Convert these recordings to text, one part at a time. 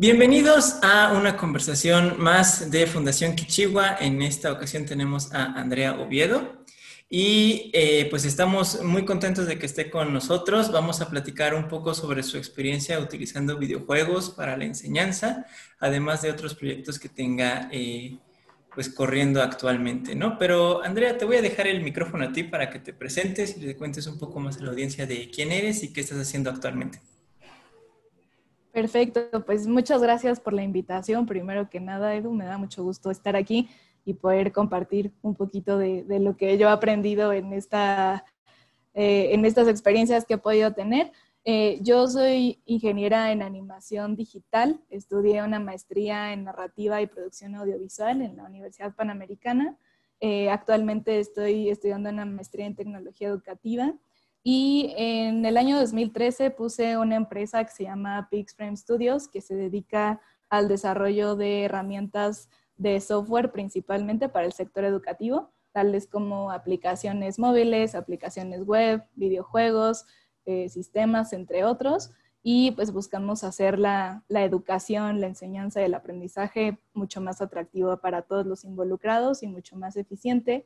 Bienvenidos a una conversación más de Fundación Kichiwa. En esta ocasión tenemos a Andrea Oviedo y eh, pues estamos muy contentos de que esté con nosotros. Vamos a platicar un poco sobre su experiencia utilizando videojuegos para la enseñanza, además de otros proyectos que tenga eh, pues corriendo actualmente, ¿no? Pero Andrea, te voy a dejar el micrófono a ti para que te presentes y le cuentes un poco más a la audiencia de quién eres y qué estás haciendo actualmente. Perfecto, pues muchas gracias por la invitación. Primero que nada, Edu, me da mucho gusto estar aquí y poder compartir un poquito de, lo que yo he aprendido eh, en estas experiencias que he podido tener. Eh, yo soy ingeniera en animación digital, estudié una maestría en narrativa y producción audiovisual en la Universidad Panamericana. Eh, actualmente estoy estudiando una maestría en tecnología educativa y en el año 2013 puse una empresa que se llama Pixframe Studios, que se dedica al desarrollo de herramientas de software principalmente para el sector educativo, tales como aplicaciones móviles, aplicaciones web, videojuegos, eh, sistemas, entre otros. Y pues buscamos hacer la, la educación, la enseñanza y el aprendizaje mucho más atractivo para todos los involucrados y mucho más eficiente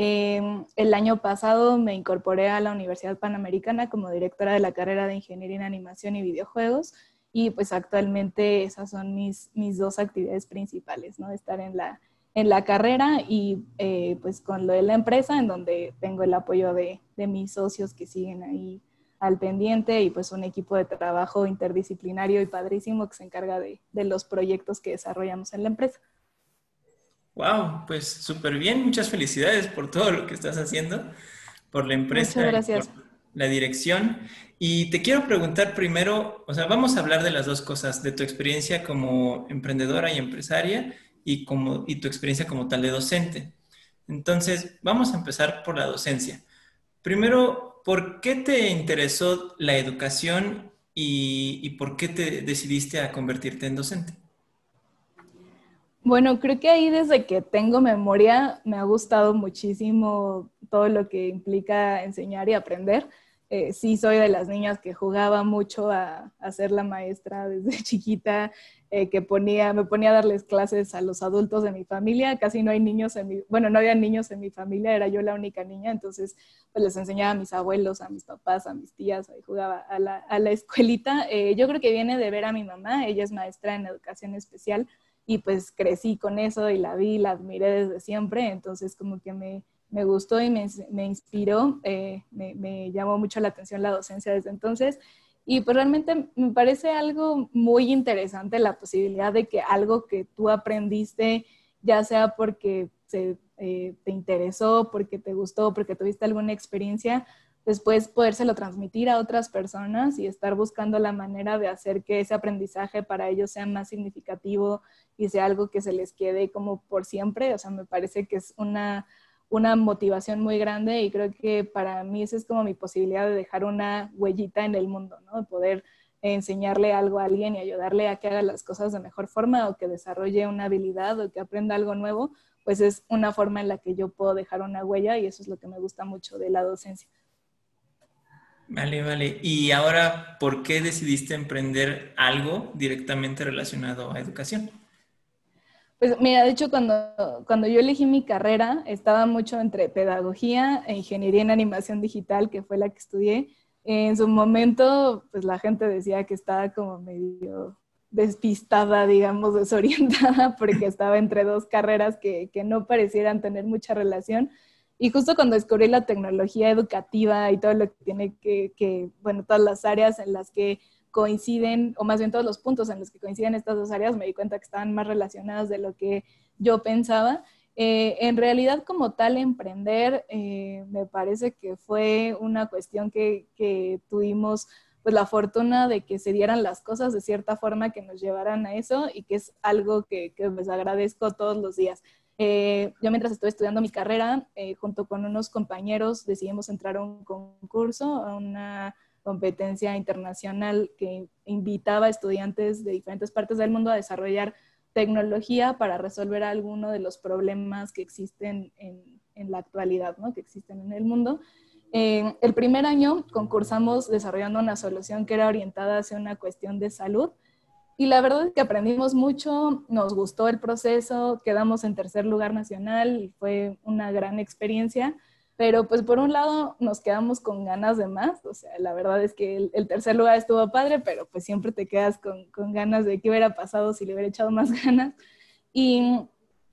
Em, el año pasado me incorporé a la Universidad Panamericana como directora de la carrera de Ingeniería en Animación y Videojuegos y pues actualmente esas son mis, mis dos actividades principales, ¿no? Estar en la, en la carrera y eh, pues con lo de la empresa en donde tengo el apoyo de, de mis socios que siguen ahí al pendiente y pues un equipo de trabajo interdisciplinario y padrísimo que se encarga de, de los proyectos que desarrollamos en la empresa. Wow, pues súper bien. Muchas felicidades por todo lo que estás haciendo, por la empresa, gracias. por la dirección. Y te quiero preguntar primero, o sea, vamos a hablar de las dos cosas, de tu experiencia como emprendedora y empresaria y, como, y tu experiencia como tal de docente. Entonces, vamos a empezar por la docencia. Primero, ¿por qué te interesó la educación y, y por qué te decidiste a convertirte en docente? Bueno, creo que ahí desde que tengo memoria me ha gustado muchísimo todo lo que implica enseñar y aprender. Eh, sí, soy de las niñas que jugaba mucho a, ser la maestra desde chiquita, eh, que ponía, me ponía a darles clases a los adultos de mi familia. Casi no hay niños en mi, bueno, no había niños en mi familia, era yo la única niña, entonces pues les enseñaba a mis abuelos, a mis papás, a mis tías, ahí jugaba a la, a la escuelita. Eh, yo creo que viene de ver a mi mamá, ella es maestra en educación especial y pues crecí con eso y la vi, la admiré desde siempre, entonces como que me, me gustó y me, me inspiró, eh, me, me, llamó mucho la atención la docencia desde entonces. Y pues realmente me parece algo muy interesante la posibilidad de que algo que tú aprendiste, ya sea porque se, eh, te interesó, porque te gustó, porque tuviste alguna experiencia, después podérselo transmitir a otras personas y estar buscando la manera de hacer que ese aprendizaje para ellos sea más significativo y sea algo que se les quede como por siempre. O sea, me parece que es una, una motivación muy grande y creo que para mí esa es como mi posibilidad de dejar una huellita en el mundo, ¿no? De poder enseñarle algo a alguien y ayudarle a que haga las cosas de mejor forma o que desarrolle una habilidad o que aprenda algo nuevo, pues es una forma en la que yo puedo dejar una huella y eso es lo que me gusta mucho de la docencia. Vale, vale. Y ahora, ¿por qué decidiste emprender algo directamente relacionado a educación? Pues mira, de hecho cuando, cuando yo elegí mi carrera estaba mucho entre pedagogía e ingeniería en animación digital, que fue la que estudié. En su momento, pues la gente decía que estaba como medio despistada, digamos, desorientada, porque estaba entre dos carreras que, que no parecieran tener mucha relación. Y justo cuando descubrí la tecnología educativa y todo lo que tiene que, bueno, todas las áreas en las que coinciden, o más bien todos los puntos en los que coinciden estas dos áreas, me di cuenta que estaban más relacionadas de lo que yo pensaba. Eh, en realidad, como tal, emprender eh, me parece que fue una cuestión que, que, tuvimos pues la fortuna de que se dieran las cosas de cierta forma que nos llevaran a eso y que es algo que, que les agradezco todos los días. Eh, yo mientras estuve estudiando mi carrera, eh, junto con unos compañeros, decidimos entrar a un concurso, a una competencia internacional que invitaba a estudiantes de diferentes partes del mundo a desarrollar tecnología para resolver alguno de los problemas que existen en, en la actualidad, ¿no? que existen en el mundo. el primer año concursamos desarrollando una solución que era orientada hacia una cuestión de salud y la verdad es que aprendimos mucho, nos gustó el proceso, quedamos en tercer lugar nacional y fue una gran experiencia. Pero pues por un lado nos quedamos con ganas de más, o sea, la verdad es que el, tercer lugar estuvo padre, pero pues siempre te quedas con, con, ganas de qué hubiera pasado si le hubiera echado más ganas. Y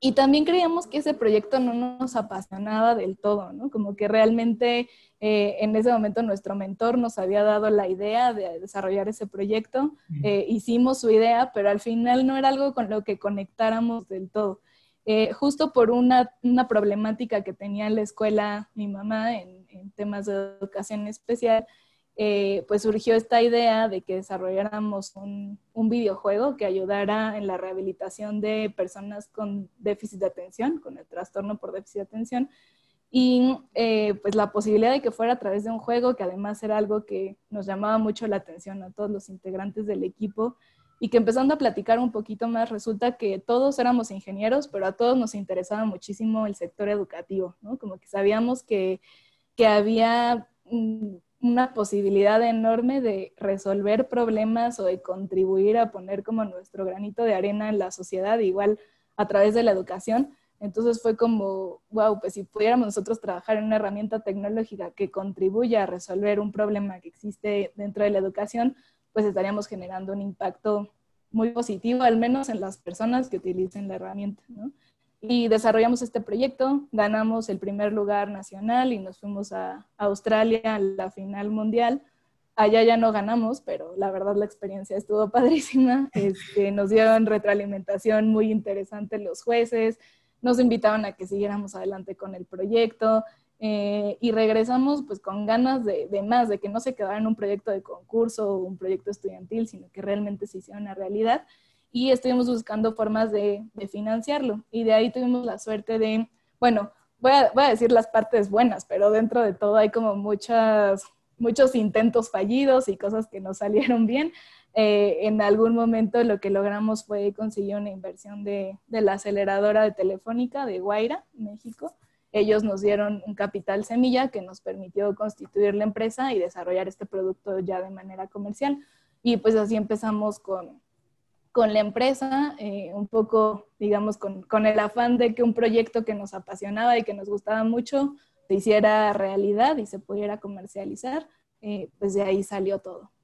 y también creíamos que ese proyecto no nos apasionaba del todo, ¿no? Como que realmente eh, en ese momento nuestro mentor nos había dado la idea de desarrollar ese proyecto, eh, hicimos su idea, pero al final no era algo con lo que conectáramos del todo. Eh, justo por una, una, problemática que tenía en la escuela mi mamá en, en temas de educación especial, eh, pues surgió esta idea de que desarrolláramos un, videojuego que ayudara en la rehabilitación de personas con déficit de atención, con el trastorno por déficit de atención, y eh, pues la posibilidad de que fuera a través de un juego, que además era algo que nos llamaba mucho la atención a todos los integrantes del equipo, y que empezando a platicar un poquito más, resulta que todos éramos ingenieros, pero a todos nos interesaba muchísimo el sector educativo, ¿no? Como que sabíamos que, que había mm, una posibilidad enorme de resolver problemas o de contribuir a poner como nuestro granito de arena en la sociedad, igual a través de la educación. Entonces fue como, wow, pues si pudiéramos nosotros trabajar en una herramienta tecnológica que contribuya a resolver un problema que existe dentro de la educación, pues estaríamos generando un impacto muy positivo, al menos en las personas que utilicen la herramienta, ¿no? Y desarrollamos este proyecto, ganamos el primer lugar nacional y nos fuimos a Australia a la final mundial. Allá ya no ganamos, pero la verdad la experiencia estuvo padrísima. Este, nos dieron retroalimentación muy interesante los jueces, nos invitaban a que siguiéramos adelante con el proyecto eh, y regresamos pues con ganas de, de, más, de que no se quedara en un proyecto de concurso o un proyecto estudiantil, sino que realmente se hiciera una realidad y estuvimos buscando formas de, financiarlo. Y de ahí tuvimos la suerte de, bueno, voy a, voy a, decir las partes buenas, pero dentro de todo hay como muchas, muchos intentos fallidos y cosas que no salieron bien. Eh, en algún momento lo que logramos fue conseguir una inversión de, la aceleradora de Telefónica de Guaira, México. Ellos nos dieron un capital semilla que nos permitió constituir la empresa y desarrollar este producto ya de manera comercial. Y pues así empezamos con, la empresa, eh, un poco, digamos, con, con, el afán de que un proyecto que nos apasionaba y que nos gustaba mucho se hiciera realidad y se pudiera comercializar, eh, pues de ahí salió todo.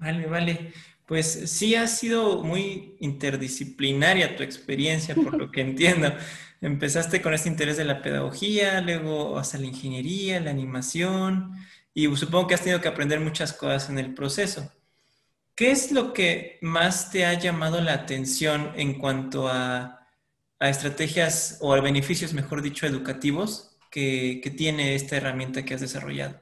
Vale, vale. Pues sí ha sido muy interdisciplinaria tu experiencia, por lo que entiendo. Empezaste con este interés de la pedagogía, luego hasta la ingeniería, la animación, y supongo que has tenido que aprender muchas cosas en el proceso. ¿Qué es lo que más te ha llamado la atención en cuanto a, estrategias o a beneficios, mejor dicho, educativos que, tiene esta herramienta que has desarrollado?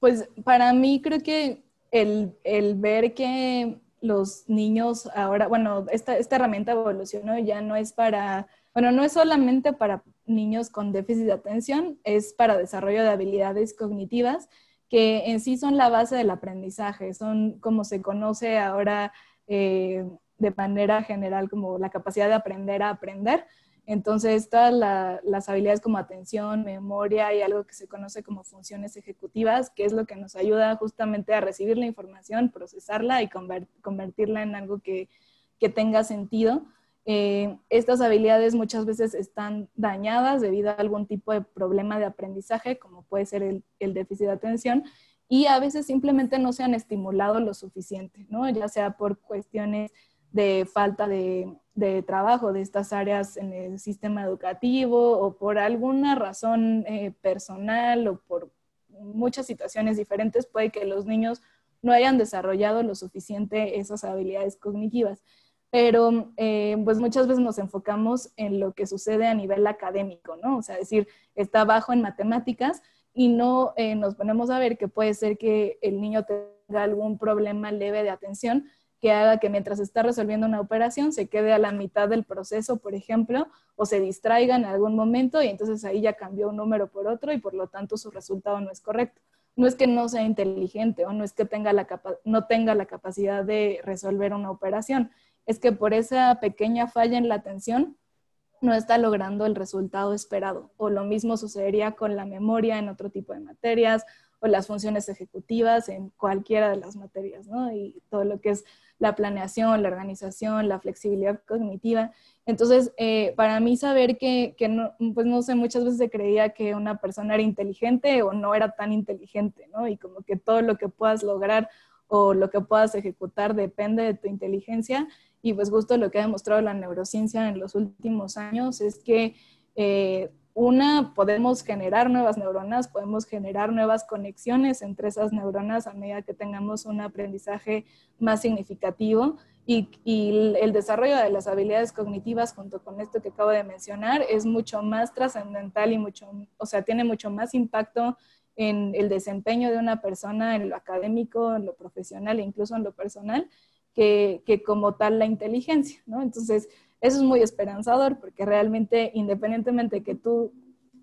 Pues para mí creo que el, ver que los niños ahora, bueno, esta, esta herramienta evolucionó ya no es para, bueno, no es solamente para niños con déficit de atención, es para desarrollo de habilidades cognitivas que en sí son la base del aprendizaje, son como se conoce ahora eh, de manera general como la capacidad de aprender a aprender. Entonces, todas las habilidades como atención, memoria y algo que se conoce como funciones ejecutivas, que es lo que nos ayuda justamente a recibir la información, procesarla y convertirla en algo que, que tenga sentido. Eh, estas habilidades muchas veces están dañadas debido a algún tipo de problema de aprendizaje, como puede ser el, déficit de atención, y a veces simplemente no se han estimulado lo suficiente, ¿no? ya sea por cuestiones de falta de, trabajo de estas áreas en el sistema educativo o por alguna razón eh, personal o por muchas situaciones diferentes, puede que los niños no hayan desarrollado lo suficiente esas habilidades cognitivas pero eh, pues muchas veces nos enfocamos en lo que sucede a nivel académico, ¿no? O sea, decir, está bajo en matemáticas y no eh, nos ponemos a ver que puede ser que el niño tenga algún problema leve de atención que haga que mientras está resolviendo una operación se quede a la mitad del proceso, por ejemplo, o se distraiga en algún momento y entonces ahí ya cambió un número por otro y por lo tanto su resultado no es correcto. No es que no sea inteligente o no es que tenga la no tenga la capacidad de resolver una operación, es que por esa pequeña falla en la atención no está logrando el resultado esperado. O lo mismo sucedería con la memoria en otro tipo de materias o las funciones ejecutivas en cualquiera de las materias, ¿no? Y todo lo que es la planeación, la organización, la flexibilidad cognitiva. Entonces, eh, para mí saber que, no, pues no sé, muchas veces se creía que una persona era inteligente o no era tan inteligente, ¿no? Y como que todo lo que puedas lograr o lo que puedas ejecutar depende de tu inteligencia y pues justo lo que ha demostrado la neurociencia en los últimos años es que eh, una, podemos generar nuevas neuronas, podemos generar nuevas conexiones entre esas neuronas a medida que tengamos un aprendizaje más significativo y, el desarrollo de las habilidades cognitivas junto con esto que acabo de mencionar es mucho más trascendental y mucho, o sea, tiene mucho más impacto en el desempeño de una persona en lo académico, en lo profesional e incluso en lo personal que, como tal la inteligencia, ¿no? Entonces, eso es muy esperanzador porque realmente, independientemente de que tú,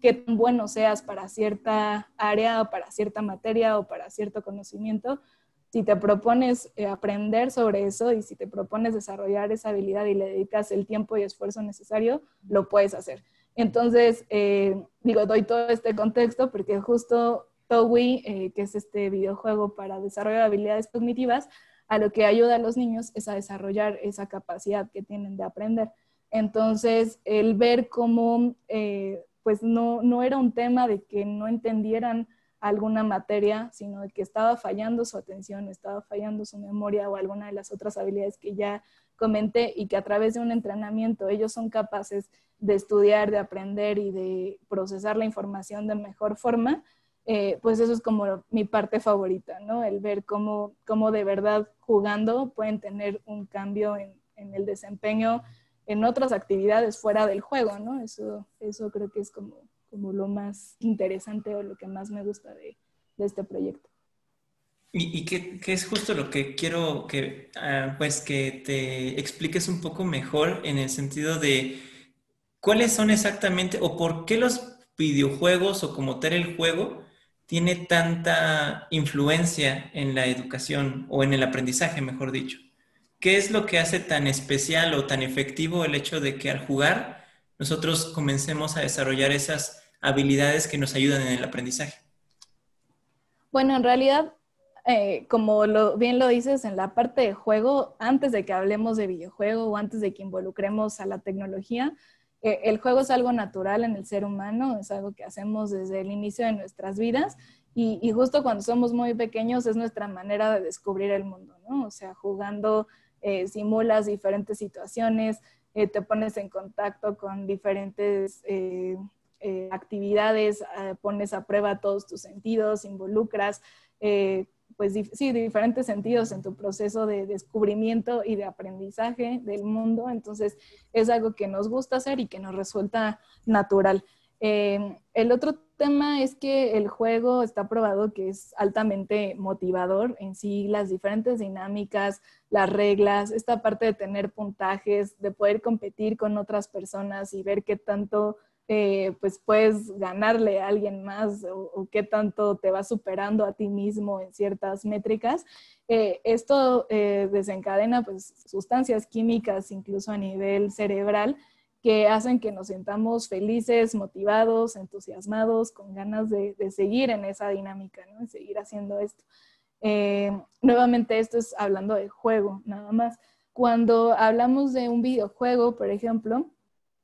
qué bueno seas para cierta área o para cierta materia o para cierto conocimiento, si te propones eh, aprender sobre eso y si te propones desarrollar esa habilidad y le dedicas el tiempo y esfuerzo necesario, lo puedes hacer. Entonces, eh, digo, doy todo este contexto porque justo Towi, eh, que es este videojuego para desarrollar habilidades cognitivas, a lo que ayuda a los niños es a desarrollar esa capacidad que tienen de aprender. Entonces, el ver cómo, eh, pues no, no era un tema de que no entendieran alguna materia, sino de que estaba fallando su atención, estaba fallando su memoria o alguna de las otras habilidades que ya comenté y que a través de un entrenamiento ellos son capaces de estudiar, de aprender y de procesar la información de mejor forma, eh, pues eso es como mi parte favorita, ¿no? El ver cómo, cómo de verdad jugando pueden tener un cambio en, en, el desempeño en otras actividades fuera del juego, ¿no? Eso, eso creo que es como, como lo más interesante o lo que más me gusta de, de este proyecto. Y, y que, que, es justo lo que quiero que, uh, pues que te expliques un poco mejor en el sentido de cuáles son exactamente o por qué los videojuegos o como tal el juego tiene tanta influencia en la educación o en el aprendizaje, mejor dicho? ¿Qué es lo que hace tan especial o tan efectivo el hecho de que al jugar nosotros comencemos a desarrollar esas habilidades que nos ayudan en el aprendizaje? Bueno, en realidad, eh, como bien lo dices, en la parte de juego, antes de que hablemos de videojuego o antes de que involucremos a la tecnología, el juego es algo natural en el ser humano, es algo que hacemos desde el inicio de nuestras vidas y, justo cuando somos muy pequeños es nuestra manera de descubrir el mundo, ¿no? O sea, jugando eh, simulas diferentes situaciones, eh, te pones en contacto con diferentes actividades, pones a prueba todos tus sentidos, involucras pues sí, diferentes sentidos en tu proceso de descubrimiento y de aprendizaje del mundo. Entonces, es algo que nos gusta hacer y que nos resulta natural. Eh, el otro tema es que el juego está probado que es altamente motivador en sí, las diferentes dinámicas, las reglas, esta parte de tener puntajes, de poder competir con otras personas y ver qué tanto eh, pues puedes ganarle a alguien más o, qué tanto te va superando a ti mismo en ciertas métricas. Eh, esto eh, desencadena pues sustancias químicas incluso a nivel cerebral que hacen que nos sintamos felices, motivados, entusiasmados, con ganas de, seguir en esa dinámica, ¿no? de seguir haciendo esto. nuevamente esto es hablando de juego, nada más. Cuando hablamos de un videojuego, por ejemplo,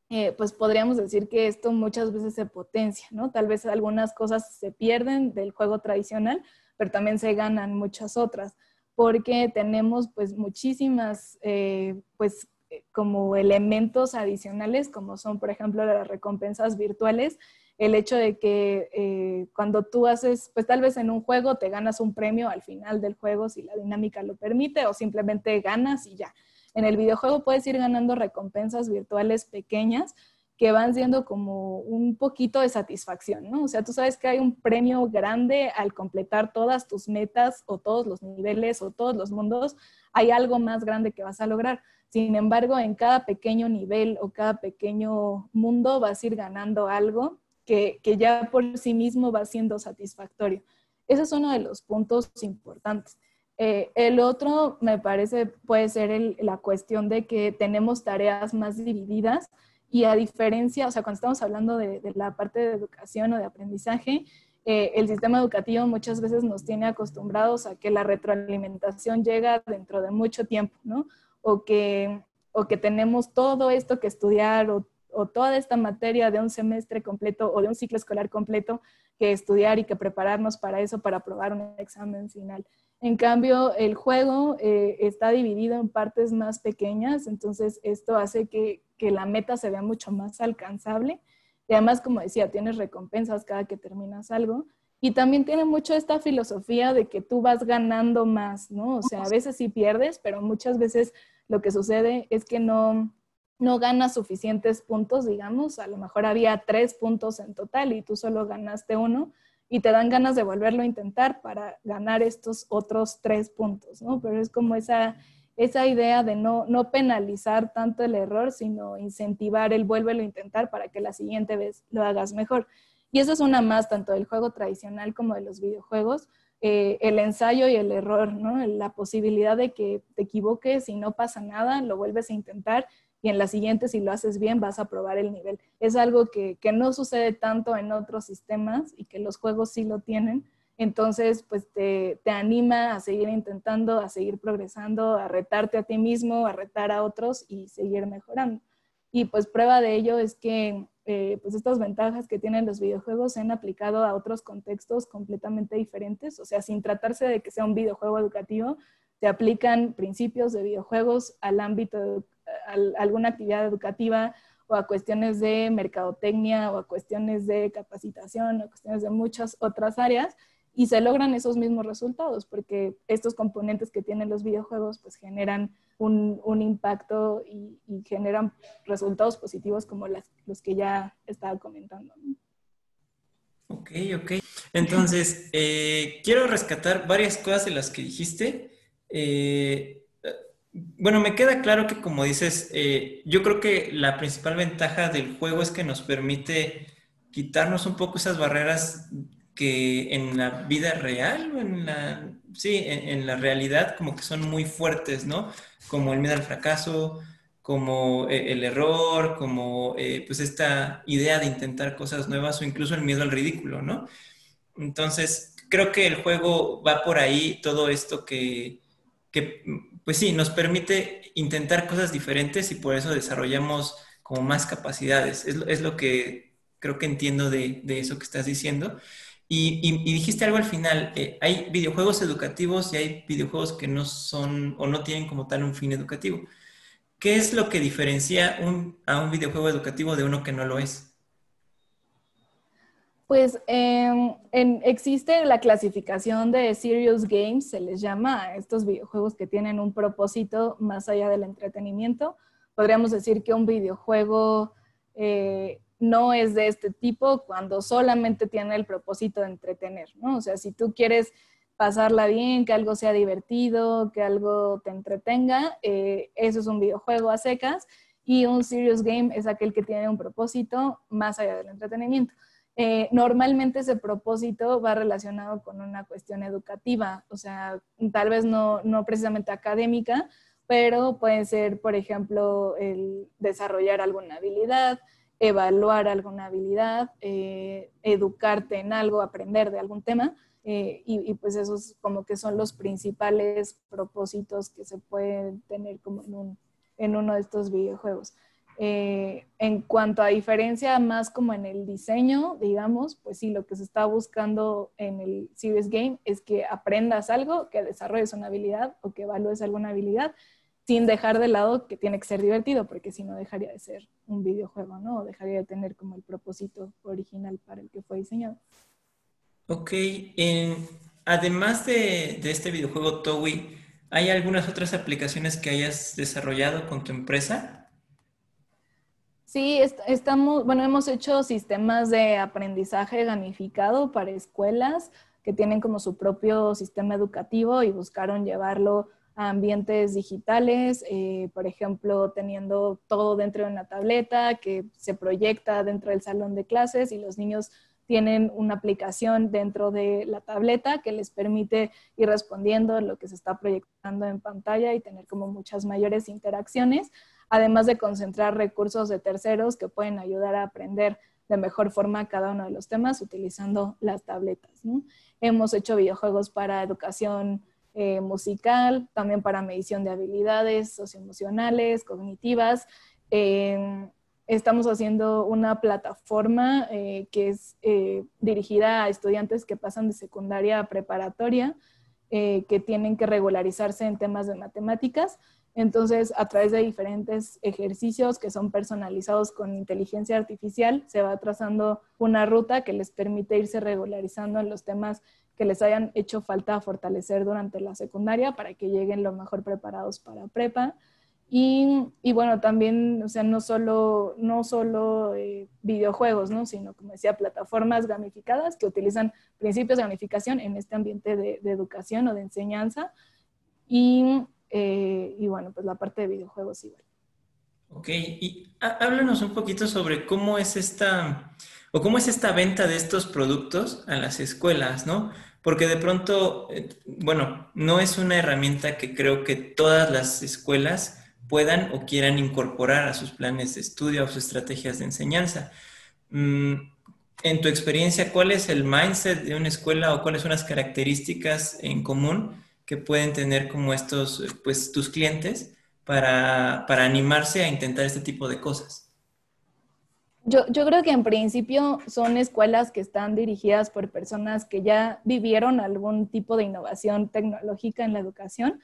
eh, pues podríamos decir que esto muchas veces se potencia, ¿no? Tal vez algunas cosas se pierden del juego tradicional, pero también se ganan muchas otras, porque tenemos pues muchísimas, eh, pues eh, como elementos adicionales, como son, por ejemplo, las recompensas virtuales, el hecho de que cuando tú haces, pues tal vez en un juego te ganas un premio al final del juego si la dinámica lo permite, o simplemente ganas y ya en el videojuego puedes ir ganando recompensas virtuales pequeñas que van siendo como un poquito de satisfacción, ¿no? O sea, tú sabes que hay un premio grande al completar todas tus metas o todos los niveles o todos los mundos, hay algo más grande que vas a lograr. Sin embargo, en cada pequeño nivel o cada pequeño mundo vas a ir ganando algo que, que ya por sí mismo va siendo satisfactorio. Ese es uno de los puntos importantes. Eh, el otro, me parece, puede ser la cuestión de que tenemos tareas más divididas Y a diferencia, o sea, cuando estamos hablando de, la parte de educación o de aprendizaje, eh, el sistema educativo muchas veces nos tiene acostumbrados a que la retroalimentación llega dentro de mucho tiempo, ¿no? O que, o que tenemos todo esto que estudiar o, o toda esta materia de un semestre completo o de un ciclo escolar completo que estudiar y que prepararnos para eso, para aprobar un examen final. En cambio, el juego eh, está dividido en partes más pequeñas, entonces esto hace que, la meta se vea mucho más alcanzable. Y además, como decía, tienes recompensas cada que terminas algo. Y también tiene mucho esta filosofía de que tú vas ganando más, ¿no? O sea, a veces sí pierdes, pero muchas veces lo que sucede es que no, no ganas suficientes puntos, digamos. A lo mejor había tres puntos en total y tú solo ganaste uno y te dan ganas de volverlo a intentar para ganar estos otros tres puntos, ¿no? Pero es como esa, esa idea de no, no penalizar tanto el error, sino incentivar el vuélvelo a intentar para que la siguiente vez lo hagas mejor. Y eso es una más tanto del juego tradicional como de los videojuegos, eh, el ensayo y el error, ¿no? La posibilidad de que te equivoques y no pasa nada, lo vuelves a intentar y en la siguiente, si lo haces bien, vas a probar el nivel. Es algo que, no sucede tanto en otros sistemas y que los juegos sí lo tienen. Entonces, pues te, anima a seguir intentando, a seguir progresando, a retarte a ti mismo, a retar a otros y seguir mejorando. Y pues prueba de ello es que eh, pues estas ventajas que tienen los videojuegos se han aplicado a otros contextos completamente diferentes. O sea, sin tratarse de que sea un videojuego educativo, se aplican principios de videojuegos al ámbito alguna actividad educativa o a cuestiones de mercadotecnia o a cuestiones de capacitación o a cuestiones de muchas otras áreas y se logran esos mismos resultados porque estos componentes que tienen los videojuegos pues generan un, impacto y, generan resultados positivos como los que ya estaba comentando. Ok, ok. Entonces, eh, quiero rescatar varias cosas de las que dijiste. Eh, bueno, me queda claro que como dices, eh, yo creo que la principal ventaja del juego es que nos permite quitarnos un poco esas barreras que en la vida real, en la, sí, en, la realidad como que son muy fuertes, ¿no? Como el miedo al fracaso, como eh, el error, como eh, pues esta idea de intentar cosas nuevas o incluso el miedo al ridículo, ¿no? Entonces, creo que el juego va por ahí, todo esto que, que pues sí, nos permite intentar cosas diferentes y por eso desarrollamos como más capacidades. Es, lo que creo que entiendo de, eso que estás diciendo. Y, dijiste algo al final, eh, hay videojuegos educativos y hay videojuegos que no son o no tienen como tal un fin educativo. ¿Qué es lo que diferencia a un videojuego educativo de uno que no lo es? Pues em, existe la clasificación de serious games, se les llama a estos videojuegos que tienen un propósito más allá del entretenimiento. Podríamos decir que un videojuego eh, no es de este tipo cuando solamente tiene el propósito de entretener, ¿no? O sea, si tú quieres pasarla bien, que algo sea divertido, que algo te entretenga, eh, eso es un videojuego a secas y un serious game es aquel que tiene un propósito más allá del entretenimiento. Eh, normalmente ese propósito va relacionado con una cuestión educativa, o sea, tal vez no, no precisamente académica, pero puede ser, por ejemplo, el desarrollar alguna habilidad, evaluar alguna habilidad, eh, educarte en algo, aprender de algún tema. Eh, y, y, pues esos como que son los principales propósitos que se pueden tener como en, un, en uno de estos videojuegos. Eh, en cuanto a diferencia más como en el diseño, digamos, pues sí, lo que se está buscando en el Serious Game es que aprendas algo, que desarrolles una habilidad o que evalúes alguna habilidad, sin dejar de lado que tiene que ser divertido, porque si no dejaría de ser un videojuego, ¿no? Dejaría de tener como el propósito original para el que fue diseñado. Ok, además de, de este videojuego TOWI, ¿hay algunas otras aplicaciones que hayas desarrollado con tu empresa? Sí, estamos, bueno, hemos hecho sistemas de aprendizaje gamificado para escuelas que tienen como su propio sistema educativo y buscaron llevarlo a ambientes digitales, eh, por ejemplo, teniendo todo dentro de una tableta que se proyecta dentro del salón de clases y los niños tienen una aplicación dentro de la tableta que les permite ir respondiendo lo que se está proyectando en pantalla y tener como muchas mayores interacciones además de concentrar recursos de terceros que pueden ayudar a aprender de mejor forma cada uno de los temas utilizando las tabletas. Hemos hecho videojuegos para educación eh, musical, también para medición de habilidades socioemocionales, cognitivas. Em, estamos haciendo una plataforma eh, que es eh, dirigida a estudiantes que pasan de secundaria a preparatoria, que tienen que regularizarse en temas de matemáticas entonces, a través de diferentes ejercicios que son personalizados con inteligencia artificial, se va trazando una ruta que les permite irse regularizando en los temas que les hayan hecho falta fortalecer durante la secundaria para que lleguen lo mejor preparados para prepa. Y, bueno, también, o sea, no solo, no solo eh, videojuegos, ¿no? sino, como decía, plataformas gamificadas que utilizan principios de gamificación en este ambiente de, de educación o de enseñanza. Y eh, y bueno, pues la parte de videojuegos igual. Ok, y háblanos un poquito sobre cómo es esta, o cómo es esta venta de estos productos a las escuelas, ¿no? Porque de pronto, eh, bueno, no es una herramienta que creo que todas las escuelas puedan o quieran incorporar a sus planes de estudio, a sus estrategias de enseñanza. Mm, en tu experiencia, ¿cuál es el mindset de una escuela o cuáles son las características en común que pueden tener como estos, pues, tus clientes para, animarse a intentar este tipo de cosas? Yo, yo, creo que en principio son escuelas que están dirigidas por personas que ya vivieron algún tipo de innovación tecnológica en la educación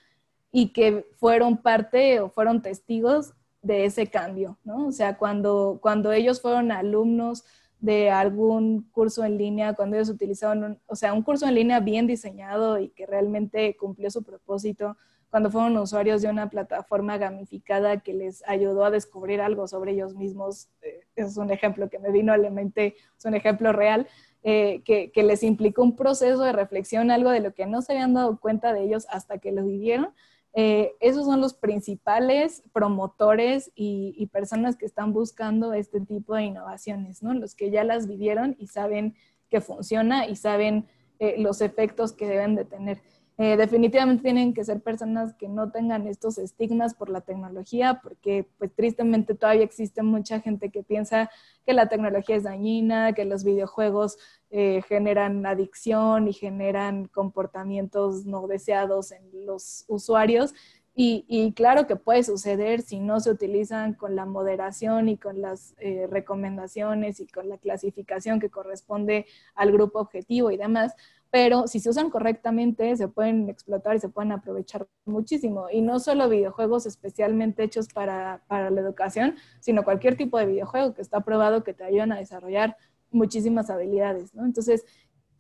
y que fueron parte o fueron testigos de ese cambio, ¿no? O sea, cuando, cuando ellos fueron alumnos de algún curso en línea, cuando ellos utilizaron, o sea, un curso en línea bien diseñado y que realmente cumplió su propósito, cuando fueron usuarios de una plataforma gamificada que les ayudó a descubrir algo sobre ellos mismos, eh, es un ejemplo que me vino a la mente, es un ejemplo real, eh, que, que les implicó un proceso de reflexión, algo de lo que no se habían dado cuenta de ellos hasta que lo vivieron, eh, esos son los principales promotores y, personas que están buscando este tipo de innovaciones, ¿no? Los que ya las vivieron y saben que funciona y saben eh, los efectos que deben de tener. Eh, definitivamente tienen que ser personas que no tengan estos estigmas por la tecnología, porque pues tristemente todavía existe mucha gente que piensa que la tecnología es dañina, que los videojuegos eh, generan adicción y generan comportamientos no deseados en los usuarios. Y, claro que puede suceder si no se utilizan con la moderación y con las eh, recomendaciones y con la clasificación que corresponde al grupo objetivo y demás, pero si se usan correctamente se pueden explotar y se pueden aprovechar muchísimo. Y no solo videojuegos especialmente hechos para, para la educación, sino cualquier tipo de videojuego que está probado que te ayudan a desarrollar muchísimas habilidades, ¿no? Entonces,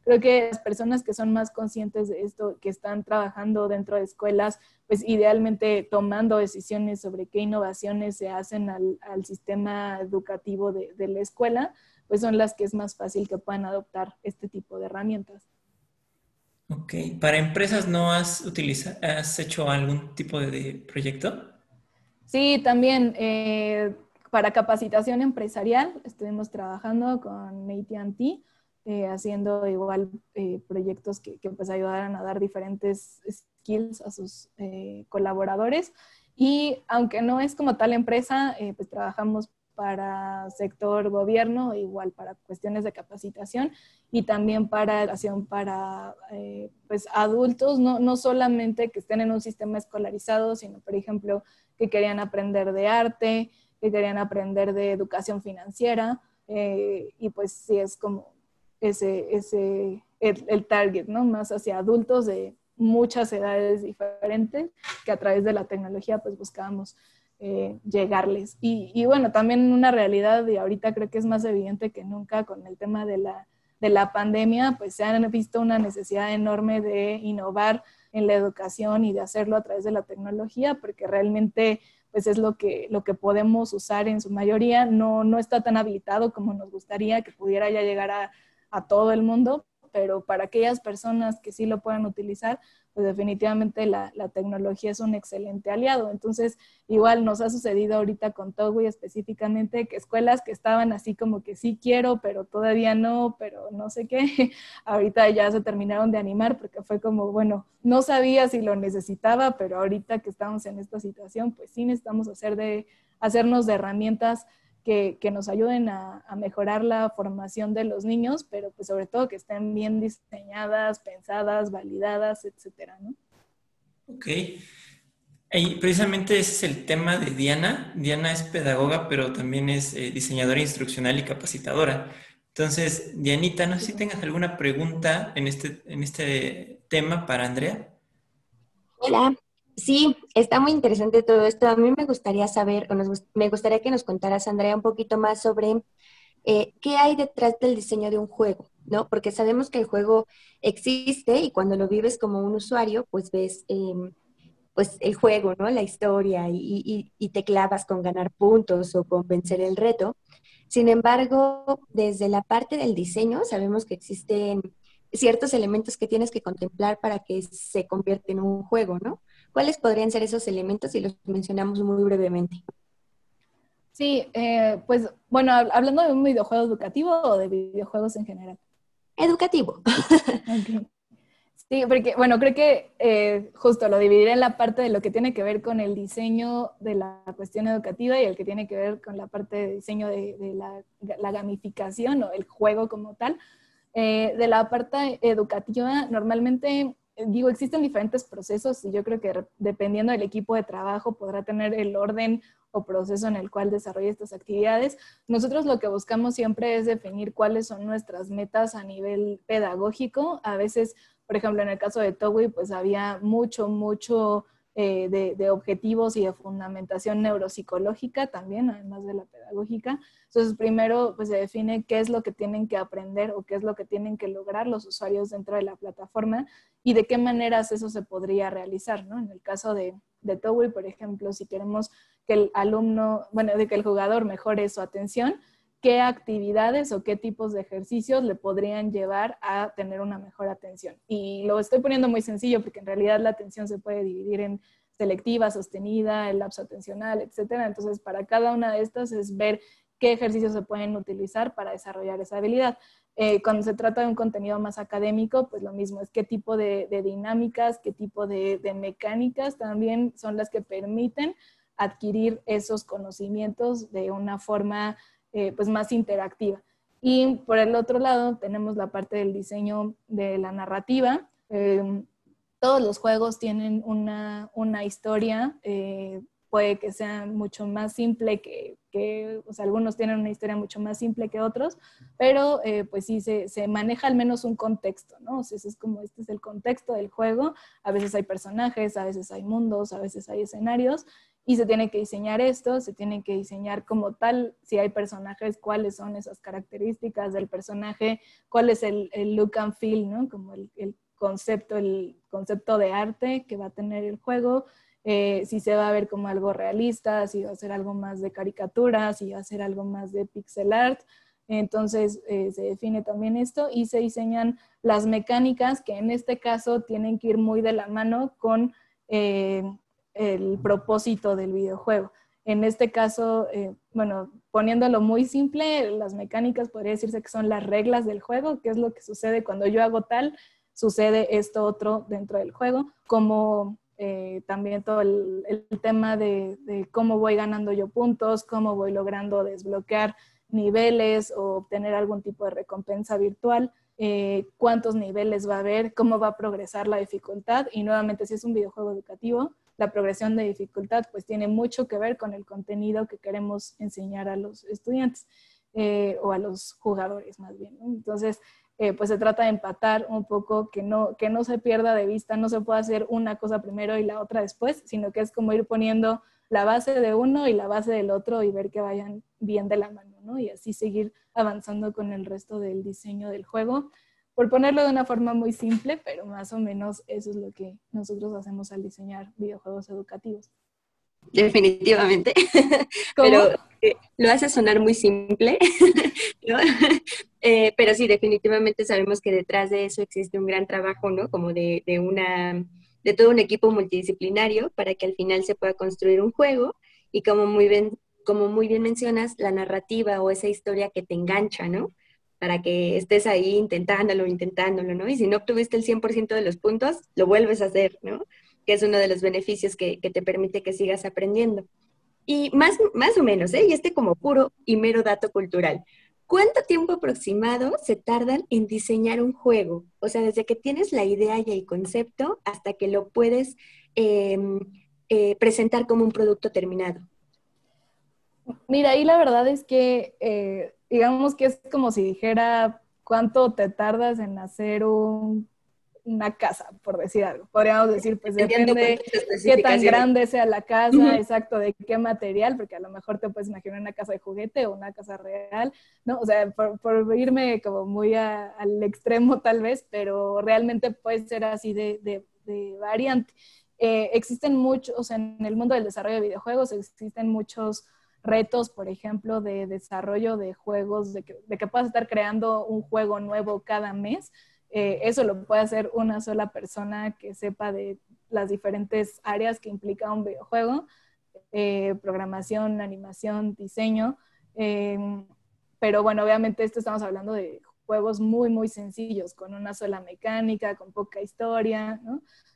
creo que las personas que son más conscientes de esto, que están trabajando dentro de escuelas, pues idealmente tomando decisiones sobre qué innovaciones se hacen al, al sistema educativo de, de, la escuela, pues son las que es más fácil que puedan adoptar este tipo de herramientas. Ok, ¿para empresas no has utilizado, has hecho algún tipo de, proyecto? Sí, también eh, para capacitación empresarial estuvimos trabajando con AT&T, eh, haciendo igual eh, proyectos que, pues ayudaran a dar diferentes skills a sus colaboradores. Y aunque no es como tal empresa, pues trabajamos para sector gobierno, igual para cuestiones de capacitación y también para educación para eh, pues adultos, no, no solamente que estén en un sistema escolarizado, sino por ejemplo que querían aprender de arte, que querían aprender de educación financiera eh, y pues sí es como ese, ese el, el target, ¿no? Más hacia adultos de muchas edades diferentes que a través de la tecnología pues buscábamos eh, llegarles. Y, bueno, también una realidad, y ahorita creo que es más evidente que nunca con el tema de la, de la pandemia, pues se han visto una necesidad enorme de innovar en la educación y de hacerlo a través de la tecnología, porque realmente pues es lo que, lo que podemos usar en su mayoría. No, no está tan habilitado como nos gustaría que pudiera ya llegar a, a todo el mundo, pero para aquellas personas que sí lo puedan utilizar, pues definitivamente la, tecnología es un excelente aliado. Entonces, igual nos ha sucedido ahorita con Togui específicamente que escuelas que estaban así como que sí quiero, pero todavía no, pero no sé qué, ahorita ya se terminaron de animar porque fue como, bueno, no sabía si lo necesitaba, pero ahorita que estamos en esta situación, pues sí necesitamos hacer de, hacernos de herramientas que, nos ayuden a, mejorar la formación de los niños, pero pues sobre todo que estén bien diseñadas, pensadas, validadas, etcétera, ¿no? Ok. Y precisamente ese es el tema de Diana. Diana es pedagoga, pero también es eh, diseñadora instruccional y capacitadora. Entonces, Dianita, no sé si tengas alguna pregunta en este, en este tema para Andrea. Hola, Sí, está muy interesante todo esto. A mí me gustaría saber, o me gustaría que nos contaras, Andrea, un poquito más sobre eh, qué hay detrás del diseño de un juego, ¿no? Porque sabemos que el juego existe y cuando lo vives como un usuario, pues ves em, pues el juego, ¿no? La historia y, y, te clavas con ganar puntos o con vencer el reto. Sin embargo, desde la parte del diseño, sabemos que existen ciertos elementos que tienes que contemplar para que se convierta en un juego, ¿no? ¿Cuáles podrían ser esos elementos si los mencionamos muy brevemente? Sí, eh, pues bueno, hablando de un videojuego educativo o de videojuegos en general. Educativo. Sí, porque bueno, creo que eh, justo lo dividiré en la parte de lo que tiene que ver con el diseño de la cuestión educativa y el que tiene que ver con la parte de diseño de, la, gamificación o el juego como tal. Eh, de la parte educativa, normalmente digo, existen diferentes procesos y yo creo que dependiendo del equipo de trabajo podrá tener el orden o proceso en el cual desarrolla estas actividades. Nosotros lo que buscamos siempre es definir cuáles son nuestras metas a nivel pedagógico. A veces, por ejemplo, en el caso de Towi, pues había mucho, mucho eh, de, objetivos y de fundamentación neuropsicológica también, además de la pedagógica. Entonces, primero pues, se define qué es lo que tienen que aprender o qué es lo que tienen que lograr los usuarios dentro de la plataforma y de qué maneras eso se podría realizar. ¿no? En el caso de, de Towi, por ejemplo, si queremos que el alumno, bueno, de que el jugador mejore su atención, qué actividades o qué tipos de ejercicios le podrían llevar a tener una mejor atención. Y lo estoy poniendo muy sencillo porque en realidad la atención se puede dividir en selectiva, sostenida, el lapso atencional, etcétera. Entonces, para cada una de estas es ver qué ejercicios se pueden utilizar para desarrollar esa habilidad. Eh, cuando se trata de un contenido más académico, pues lo mismo, es qué tipo de, dinámicas, qué tipo de, de, mecánicas también son las que permiten adquirir esos conocimientos de una forma eh, pues más interactiva. Y por el otro lado tenemos la parte del diseño de la narrativa. Em, todos los juegos tienen una, una historia, eh, puede que sea mucho más simple que, que o sea, algunos tienen una historia mucho más simple que otros, pero eh, pues sí se, se, maneja al menos un contexto, ¿no? O sea, es como, este es el contexto del juego, a veces hay personajes, a veces hay mundos, a veces hay escenarios, y se tiene que diseñar esto, se tiene que diseñar como tal, si hay personajes, cuáles son esas características del personaje, cuál es el, look and feel, ¿no? Como el, concepto, el concepto de arte que va a tener el juego, eh, si se va a ver como algo realista, si va a ser algo más de caricatura, si va a ser algo más de pixel art. Entonces eh, se define también esto y se diseñan las mecánicas que en este caso tienen que ir muy de la mano con eh, el propósito del videojuego. En este caso, eh, bueno, poniéndolo muy simple, las mecánicas podría decirse que son las reglas del juego, que es lo que sucede cuando yo hago tal, sucede esto otro dentro del juego, como eh, también todo el, tema de, cómo voy ganando yo puntos, cómo voy logrando desbloquear niveles o obtener algún tipo de recompensa virtual. Eh, cuántos niveles va a haber, cómo va a progresar la dificultad y nuevamente si es un videojuego educativo, la progresión de dificultad pues tiene mucho que ver con el contenido que queremos enseñar a los estudiantes eh, o a los jugadores más bien. Entonces, eh, pues se trata de empatar un poco, que no, que no se pierda de vista, no se puede hacer una cosa primero y la otra después, sino que es como ir poniendo la base de uno y la base del otro y ver que vayan bien de la mano, ¿no? Y así seguir avanzando con el resto del diseño del juego por ponerlo de una forma muy simple, pero más o menos eso es lo que nosotros hacemos al diseñar videojuegos educativos. Definitivamente, pero eh, lo hace sonar muy simple, Eh, pero sí, definitivamente sabemos que detrás de eso existe un gran trabajo, ¿no? Como de, de, una, de todo un equipo multidisciplinario para que al final se pueda construir un juego y como muy bien, como muy bien mencionas, la narrativa o esa historia que te engancha, ¿no? Para que estés ahí intentándolo, intentándolo, ¿no? Y si no obtuviste el 100% de los puntos, lo vuelves a hacer, ¿no? Que es uno de los beneficios que, te permite que sigas aprendiendo. Y más, más o menos, ¿eh? Y este como puro y mero dato cultural. ¿Cuánto tiempo aproximado se tardan en diseñar un juego? O sea, desde que tienes la idea y el concepto hasta que lo puedes em, eh, presentar como un producto terminado. Mira, ahí la verdad es que, eh, digamos que es como si dijera cuánto te tardas en hacer un una casa, por decir algo. Podríamos decir, pues depende de qué tan grande sea la casa, exacto, de qué material, porque a lo mejor te puedes imaginar una casa de juguete o una casa real, ¿no? O sea, por, irme como muy al extremo tal vez, pero realmente puede ser así de, de, variante. Eh, existen muchos, o sea, en el mundo del desarrollo de videojuegos existen muchos retos, por ejemplo, de desarrollo de juegos, de que, de que puedas estar creando un juego nuevo cada mes. Eh, eso lo puede hacer una sola persona que sepa de las diferentes áreas que implica un videojuego, eh, programación, animación, diseño. Em, pero bueno, obviamente esto estamos hablando de juegos muy, muy sencillos, con una sola mecánica, con poca historia.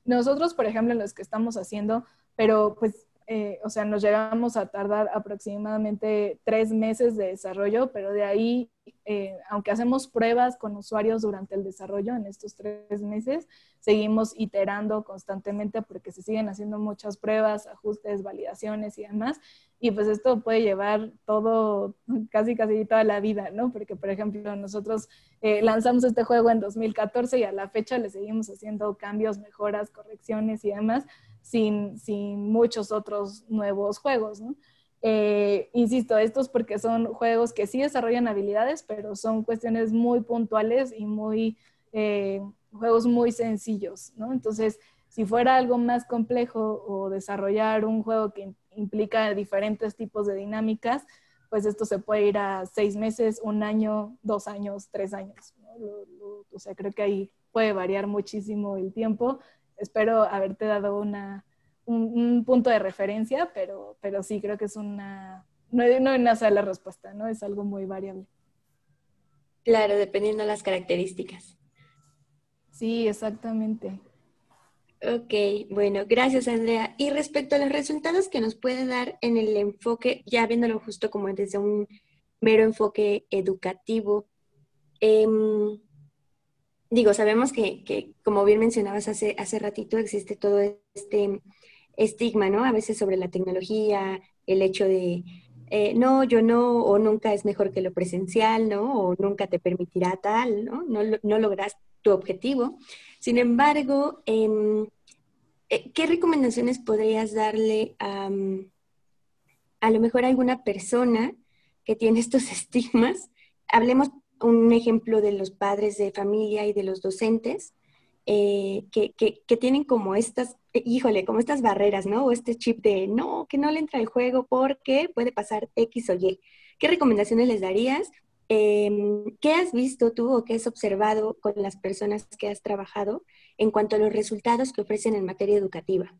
Nosotros, por ejemplo, en los que estamos haciendo, pero pues eh, o sea, nos llegamos a tardar aproximadamente tres meses de desarrollo, pero de ahí, eh, aunque hacemos pruebas con usuarios durante el desarrollo en estos tres meses, seguimos iterando constantemente porque se siguen haciendo muchas pruebas, ajustes, validaciones y demás. Y pues esto puede llevar todo, casi casi toda la vida, ¿no? Porque, por ejemplo, nosotros eh, lanzamos este juego en 2014 y a la fecha le seguimos haciendo cambios, mejoras, correcciones y demás sin, sin muchos otros nuevos juegos, ¿no? Eh, insisto, estos porque son juegos que sí desarrollan habilidades, pero son cuestiones muy puntuales y muy, eh, juegos muy sencillos, ¿no? Entonces, si fuera algo más complejo o desarrollar un juego que implica diferentes tipos de dinámicas, pues esto se puede ir a seis meses, un año, dos años, tres años. o sea, creo que ahí puede variar muchísimo el tiempo espero haberte dado una, un, punto de referencia, pero, pero sí, creo que es una, no, no hay una sola respuesta, ¿no? Es algo muy variable. Claro, dependiendo de las características. Sí, exactamente. Ok, bueno, gracias Andrea. Y respecto a los resultados que nos puede dar en el enfoque, ya viéndolo justo como desde un mero enfoque educativo, eh, digo, sabemos que, como bien mencionabas hace, hace ratito, existe todo este estigma, ¿no? A veces sobre la tecnología, el hecho de, eh, no, yo no, o nunca es mejor que lo presencial, ¿no? O nunca te permitirá tal, ¿no? No, no logras tu objetivo. Sin embargo, em, eh, ¿qué recomendaciones podrías darle a, a lo mejor a alguna persona que tiene estos estigmas? Hablemos un ejemplo de los padres de familia y de los docentes, eh, que, que, tienen como estas, eh, híjole, como estas barreras, ¿no? O este chip de, no, que no le entra el juego porque puede pasar X o Y. ¿Qué recomendaciones les darías? Em, ¿Qué has visto tú o qué has observado con las personas que has trabajado en cuanto a los resultados que ofrecen en materia educativa?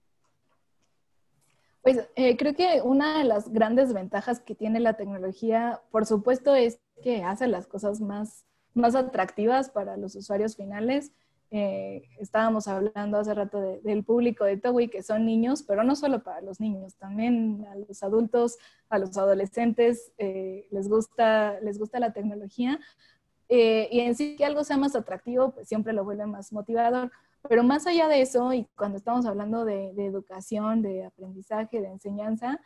Pues eh, creo que una de las grandes ventajas que tiene la tecnología, por supuesto, es que hace las cosas más, más atractivas para los usuarios finales. Eh, estábamos hablando hace rato del público de Towi, que son niños, pero no solo para los niños, también a los adultos, a los adolescentes eh, les, gusta, les gusta la tecnología. y en sí que algo sea más atractivo, pues siempre lo vuelve más motivador. Pero más allá de eso, y cuando estamos hablando de, educación, de aprendizaje, de enseñanza,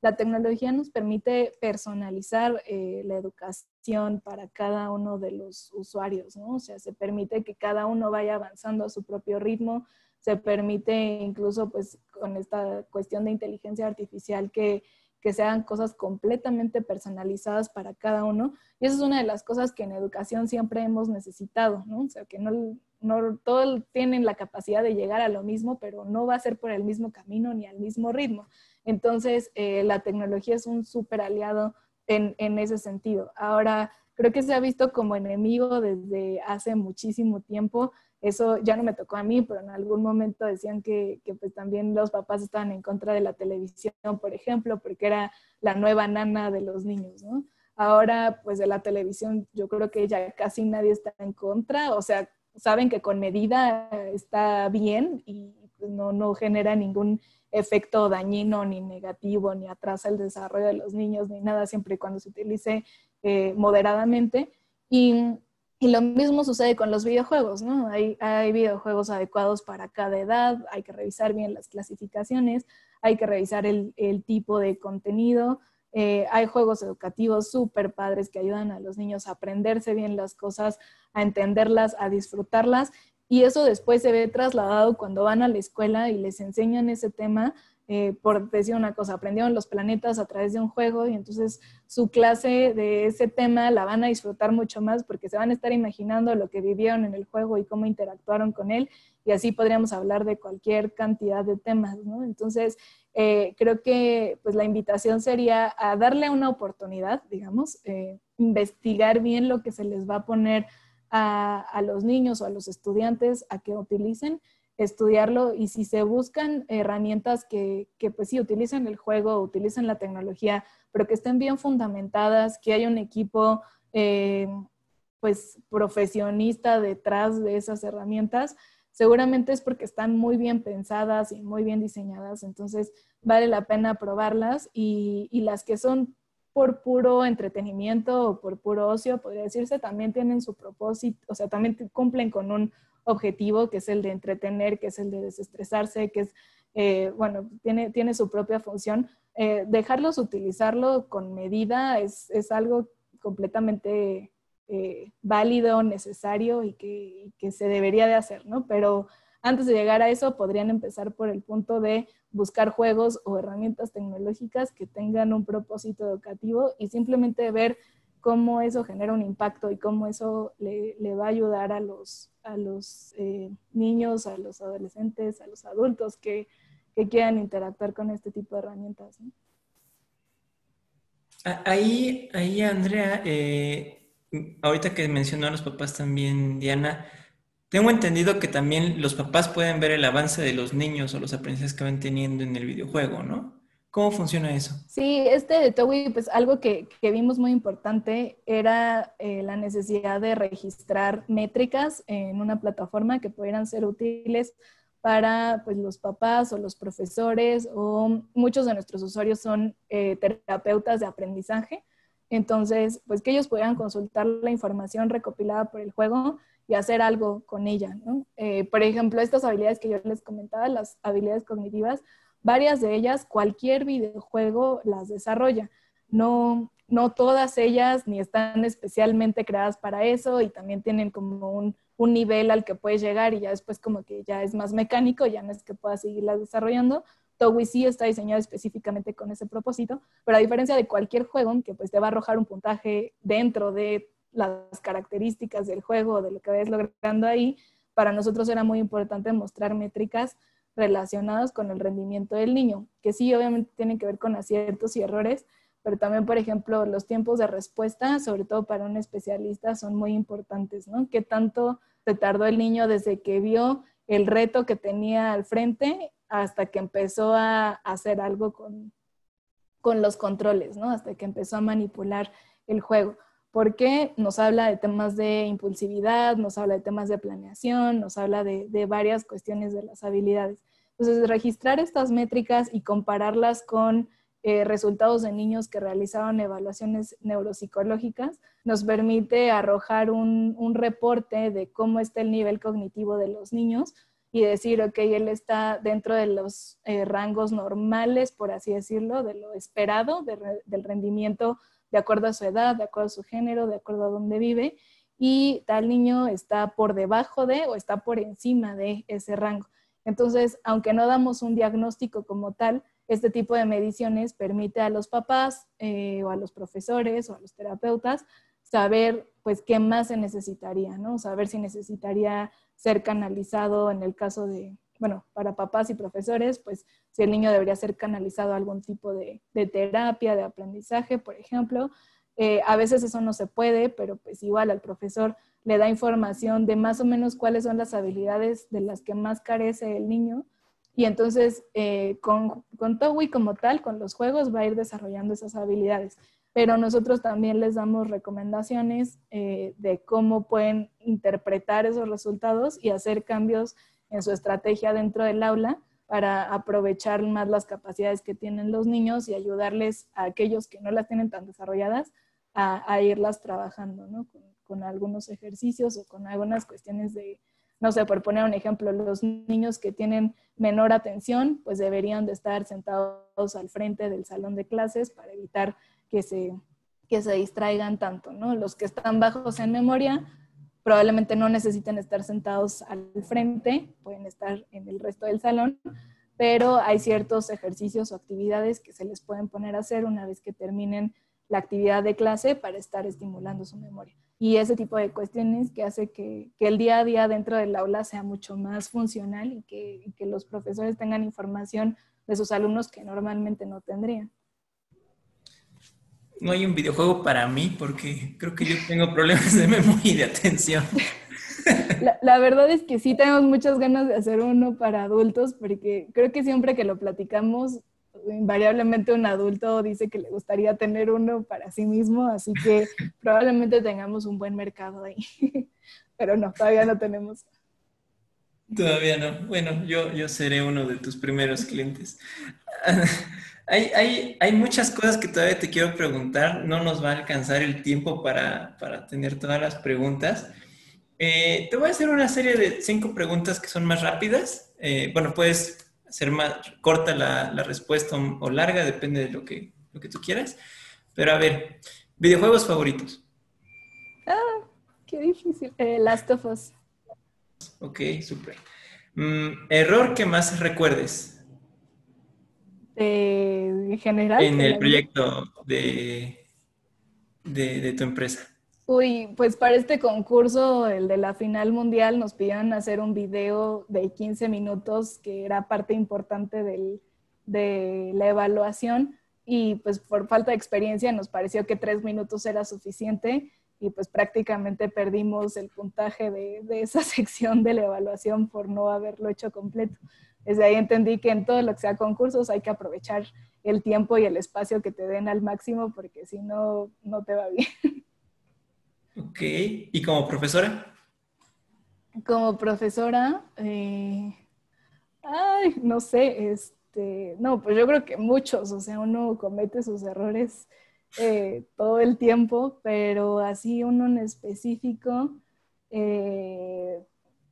la tecnología nos permite personalizar eh, la educación para cada uno de los usuarios, ¿no? O sea, se permite que cada uno vaya avanzando a su propio ritmo, se permite incluso pues con esta cuestión de inteligencia artificial que que sean cosas completamente personalizadas para cada uno. Y esa es una de las cosas que en educación siempre hemos necesitado, ¿no? O sea, que no, no todos tienen la capacidad de llegar a lo mismo, pero no va a ser por el mismo camino ni al mismo ritmo. Entonces, eh, la tecnología es un súper aliado en, en, ese sentido. Ahora, creo que se ha visto como enemigo desde hace muchísimo tiempo. Eso ya no me tocó a mí, pero en algún momento decían que, pues también los papás estaban en contra de la televisión, por ejemplo, porque era la nueva nana de los niños, ¿no? Ahora, pues de la televisión, yo creo que ya casi nadie está en contra, o sea, saben que con medida está bien y no, no genera ningún efecto dañino ni negativo, ni atrasa el desarrollo de los niños, ni nada, siempre y cuando se utilice eh, moderadamente. Y, y, lo mismo sucede con los videojuegos, ¿no? Hay, videojuegos adecuados para cada edad, hay que revisar bien las clasificaciones, hay que revisar el, el tipo de contenido. Eh, hay juegos educativos súper padres que ayudan a los niños a aprenderse bien las cosas, a entenderlas, a disfrutarlas y eso después se ve trasladado cuando van a la escuela y les enseñan ese tema, eh, por decir una cosa, aprendieron los planetas a través de un juego y entonces su clase de ese tema la van a disfrutar mucho más porque se van a estar imaginando lo que vivieron en el juego y cómo interactuaron con él y así podríamos hablar de cualquier cantidad de temas. Entonces, eh, creo que pues la invitación sería a darle una oportunidad, digamos, eh, investigar bien lo que se les va a poner a, los niños o a los estudiantes a que utilicen, estudiarlo y si se buscan herramientas que, que pues sí, utilicen el juego, utilicen la tecnología, pero que estén bien fundamentadas, que haya un equipo eh, pues profesionista detrás de esas herramientas, seguramente es porque están muy bien pensadas y muy bien diseñadas, entonces vale la pena probarlas y, y las que son por puro entretenimiento o por puro ocio, podría decirse, también tienen su propósito, o sea, también cumplen con un objetivo que es el de entretener, que es el de desestresarse, que es, eh, bueno, tiene, tiene su propia función. Eh, dejarlos utilizarlo con medida es, es algo completamente eh, válido, necesario y que, y que, se debería de hacer, ¿no? Pero antes de llegar a eso, podrían empezar por el punto de buscar juegos o herramientas tecnológicas que tengan un propósito educativo y simplemente ver cómo eso genera un impacto y cómo eso le, va a ayudar a los, eh, niños, a los adolescentes, a los adultos que, quieran interactuar con este tipo de herramientas. Ahí, ahí Andrea, eh, ahorita que mencionó a los papás también, Diana, tengo entendido que también los papás pueden ver el avance de los niños o los aprendizajes que van teniendo en el videojuego, ¿no? ¿Cómo funciona eso? Sí, este de Towi, pues algo que, vimos muy importante era eh, la necesidad de registrar métricas en una plataforma que pudieran ser útiles para pues, los papás o los profesores o muchos de nuestros usuarios son eh, terapeutas de aprendizaje. Entonces, pues que ellos pudieran consultar la información recopilada por el juego y hacer algo con ella, ¿no? Eh, por ejemplo, estas habilidades que yo les comentaba, las habilidades cognitivas, varias de ellas, cualquier videojuego las desarrolla. No, no todas ellas ni están especialmente creadas para eso y también tienen como un, un nivel al que puedes llegar y ya después como que ya es más mecánico, ya no es que puedas seguirlas desarrollando. Towi sí está diseñado específicamente con ese propósito, pero a diferencia de cualquier juego que pues te va a arrojar un puntaje dentro de las características del juego, de lo que vayas logrando ahí, para nosotros era muy importante mostrar métricas relacionadas con el rendimiento del niño, que sí, obviamente tienen que ver con aciertos y errores, pero también, por ejemplo, los tiempos de respuesta, sobre todo para un especialista, son muy importantes, ¿no? ¿Qué tanto se tardó el niño desde que vio el reto que tenía al frente hasta que empezó a hacer algo con, con los controles, ¿no? Hasta que empezó a manipular el juego porque nos habla de temas de impulsividad, nos habla de temas de planeación, nos habla de, varias cuestiones de las habilidades. Entonces, registrar estas métricas y compararlas con eh, resultados de niños que realizaron evaluaciones neuropsicológicas nos permite arrojar un, reporte de cómo está el nivel cognitivo de los niños y decir, ok, él está dentro de los eh, rangos normales, por así decirlo, de lo esperado, del rendimiento de acuerdo a su edad, de acuerdo a su género, de acuerdo a dónde vive, y tal niño está por debajo de o está por encima de ese rango. Entonces, aunque no damos un diagnóstico como tal, este tipo de mediciones permite a los papás eh, o a los profesores o a los terapeutas saber pues qué más se necesitaría, ¿no? Saber si necesitaría ser canalizado en el caso de, bueno, para papás y profesores, pues si el niño debería ser canalizado a algún tipo de, terapia, de aprendizaje, por ejemplo, Eh, a veces eso no se puede, pero pues igual al profesor le da información de más o menos cuáles son las habilidades de las que más carece el niño. Y entonces eh, con, con TOWI como tal, con los juegos, va a ir desarrollando esas habilidades. Pero nosotros también les damos recomendaciones eh, de cómo pueden interpretar esos resultados y hacer cambios en su estrategia dentro del aula para aprovechar más las capacidades que tienen los niños y ayudarles a aquellos que no las tienen tan desarrolladas a, irlas trabajando, ¿no? Algunos ejercicios o con algunas cuestiones de, no sé, por poner un ejemplo, los niños que tienen menor atención, pues deberían de estar sentados al frente del salón de clases para evitar que se, que se distraigan tanto, ¿no? Los que están bajos en memoria probablemente no necesiten estar sentados al frente, pueden estar en el resto del salón, pero hay ciertos ejercicios o actividades que se les pueden poner a hacer una vez que terminen la actividad de clase para estar estimulando su memoria. Y ese tipo de cuestiones que hace que, el día a día dentro del aula sea mucho más funcional y que, y que los profesores tengan información de sus alumnos que normalmente no tendrían. No hay un videojuego para mí porque creo que yo tengo problemas de memoria y de atención. La, la, verdad es que sí tenemos muchas ganas de hacer uno para adultos porque creo que siempre que lo platicamos invariablemente un adulto dice que le gustaría tener uno para sí mismo, así que probablemente tengamos un buen mercado ahí. Pero no, todavía no tenemos. Todavía no. Bueno, yo, yo seré uno de tus primeros clientes. hay, hay, hay, muchas cosas que todavía te quiero preguntar. No nos va a alcanzar el tiempo para, para tener todas las preguntas. Eh, te voy a hacer una serie de cinco preguntas que son más rápidas. Eh, bueno, puedes ser más corta la, respuesta o, larga, depende de lo que, lo que tú quieras. Pero a ver, videojuegos favoritos. Ah, qué difícil. Eh, Last of Us. Ok, súper. Mm, error que más recuerdes. en general. En el proyecto de, de tu empresa. Uy, pues para este concurso, el de la final mundial, nos pidieron hacer un video de 15 minutos que era parte importante de la evaluación y pues por falta de experiencia nos pareció que tres minutos era suficiente y pues prácticamente perdimos el puntaje de, de esa sección de la evaluación por no haberlo hecho completo. Desde ahí entendí que en todo lo que sea concursos hay que aprovechar el tiempo y el espacio que te den al máximo porque si no, no te va bien. Ok, ¿y como profesora? Como profesora, eh, ay, no sé, este, no, pues yo creo que muchos, o sea, uno comete sus errores eh, todo el tiempo, pero así uno en específico, eh,